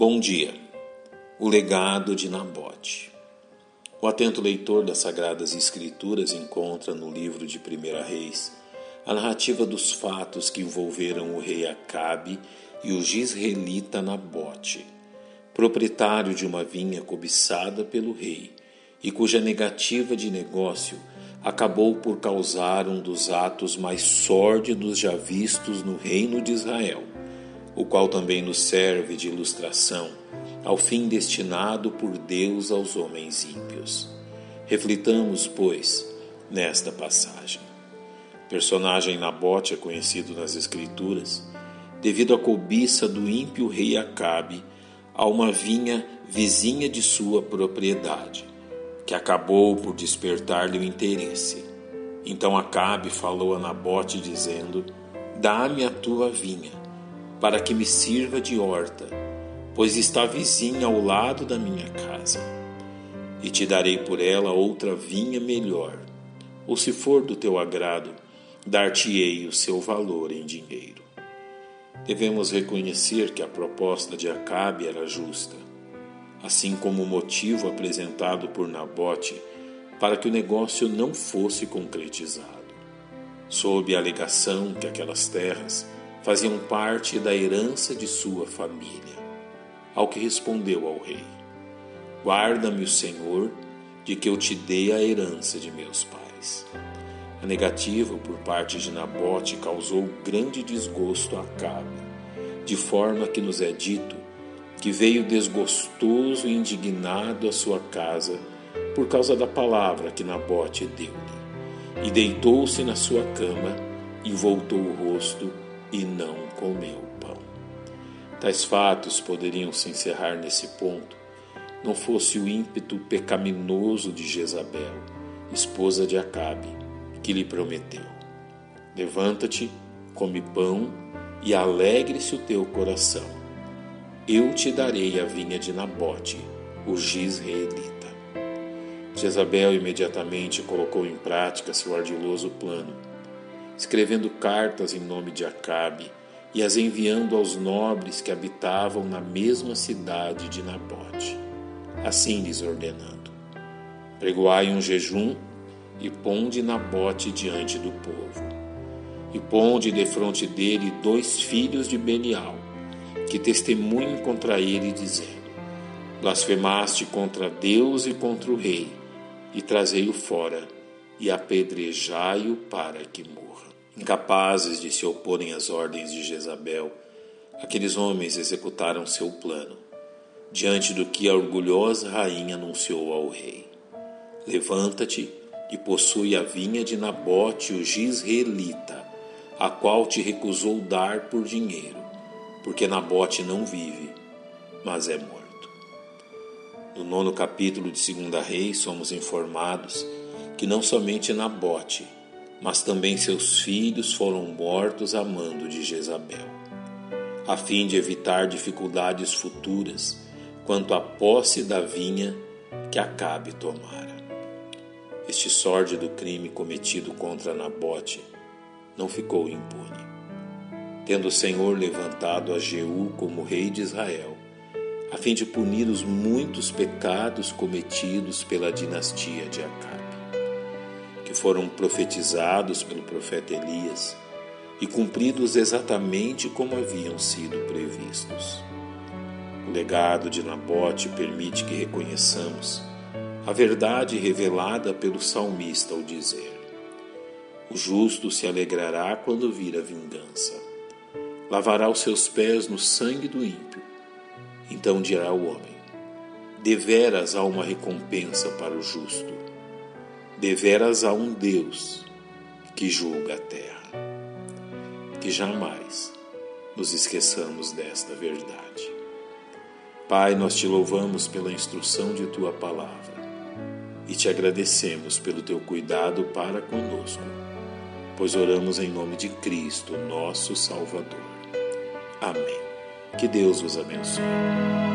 Bom dia. O legado de Nabote. O atento leitor das Sagradas Escrituras encontra no livro de 1 Reis a narrativa dos fatos que envolveram o rei Acabe e o gisraelita Nabote, proprietário de uma vinha cobiçada pelo rei e cuja negativa de negócio acabou por causar um dos atos mais sórdidos já vistos no reino de Israel o qual também nos serve de ilustração ao fim destinado por Deus aos homens ímpios. Reflitamos, pois, nesta passagem. Personagem Nabote é conhecido nas Escrituras devido à cobiça do ímpio rei Acabe a uma vinha vizinha de sua propriedade, que acabou por despertar-lhe o interesse. Então Acabe falou a Nabote, dizendo: Dá-me a tua vinha para que me sirva de horta, pois está vizinha ao lado da minha casa. E te darei por ela outra vinha melhor, ou se for do teu agrado, dar-te-ei o seu valor em dinheiro. Devemos reconhecer que a proposta de Acabe era justa, assim como o motivo apresentado por Nabote para que o negócio não fosse concretizado, sob a alegação que aquelas terras faziam parte da herança de sua família. Ao que respondeu ao rei: Guarda-me o Senhor de que eu te dê a herança de meus pais. A negativa por parte de Nabote causou grande desgosto a Acabe, de forma que nos é dito que veio desgostoso e indignado à sua casa por causa da palavra que Nabote deu-lhe, e deitou-se na sua cama e voltou o rosto e não comeu pão. Tais fatos poderiam se encerrar nesse ponto, não fosse o ímpeto pecaminoso de Jezabel, esposa de Acabe, que lhe prometeu: Levanta-te, come pão e alegre-se o teu coração. Eu te darei a vinha de Nabote, o gisraelita. Jezabel imediatamente colocou em prática seu ardiloso plano escrevendo cartas em nome de Acabe e as enviando aos nobres que habitavam na mesma cidade de Nabote, assim lhes ordenando: Pregoai um jejum e ponde Nabote diante do povo. E ponde defronte dele dois filhos de Belial, que testemunhem contra ele, dizendo: Blasfemaste contra Deus e contra o rei, e trazei-o fora, e apedrejai-o para que morra. Incapazes de se oporem às ordens de Jezabel, aqueles homens executaram seu plano, diante do que a orgulhosa rainha anunciou ao rei: Levanta-te e possui a vinha de Nabote, o gisraelita, a qual te recusou dar por dinheiro, porque Nabote não vive, mas é morto. No nono capítulo de 2 Reis, somos informados que não somente Nabote, mas também seus filhos foram mortos a mando de Jezabel, a fim de evitar dificuldades futuras quanto à posse da vinha que Acabe tomara. Este sórdido crime cometido contra Nabote não ficou impune. Tendo o Senhor levantado a Jeú como rei de Israel, a fim de punir os muitos pecados cometidos pela dinastia de Acabe que foram profetizados pelo profeta Elias e cumpridos exatamente como haviam sido previstos. O legado de Nabote permite que reconheçamos a verdade revelada pelo salmista ao dizer: O justo se alegrará quando vir a vingança, lavará os seus pés no sangue do ímpio. Então dirá o homem: Deveras há uma recompensa para o justo deveras há um Deus que julga a terra. Que jamais nos esqueçamos desta verdade. Pai, nós te louvamos pela instrução de tua palavra e te agradecemos pelo teu cuidado para conosco, pois oramos em nome de Cristo, nosso Salvador. Amém. Que Deus vos abençoe.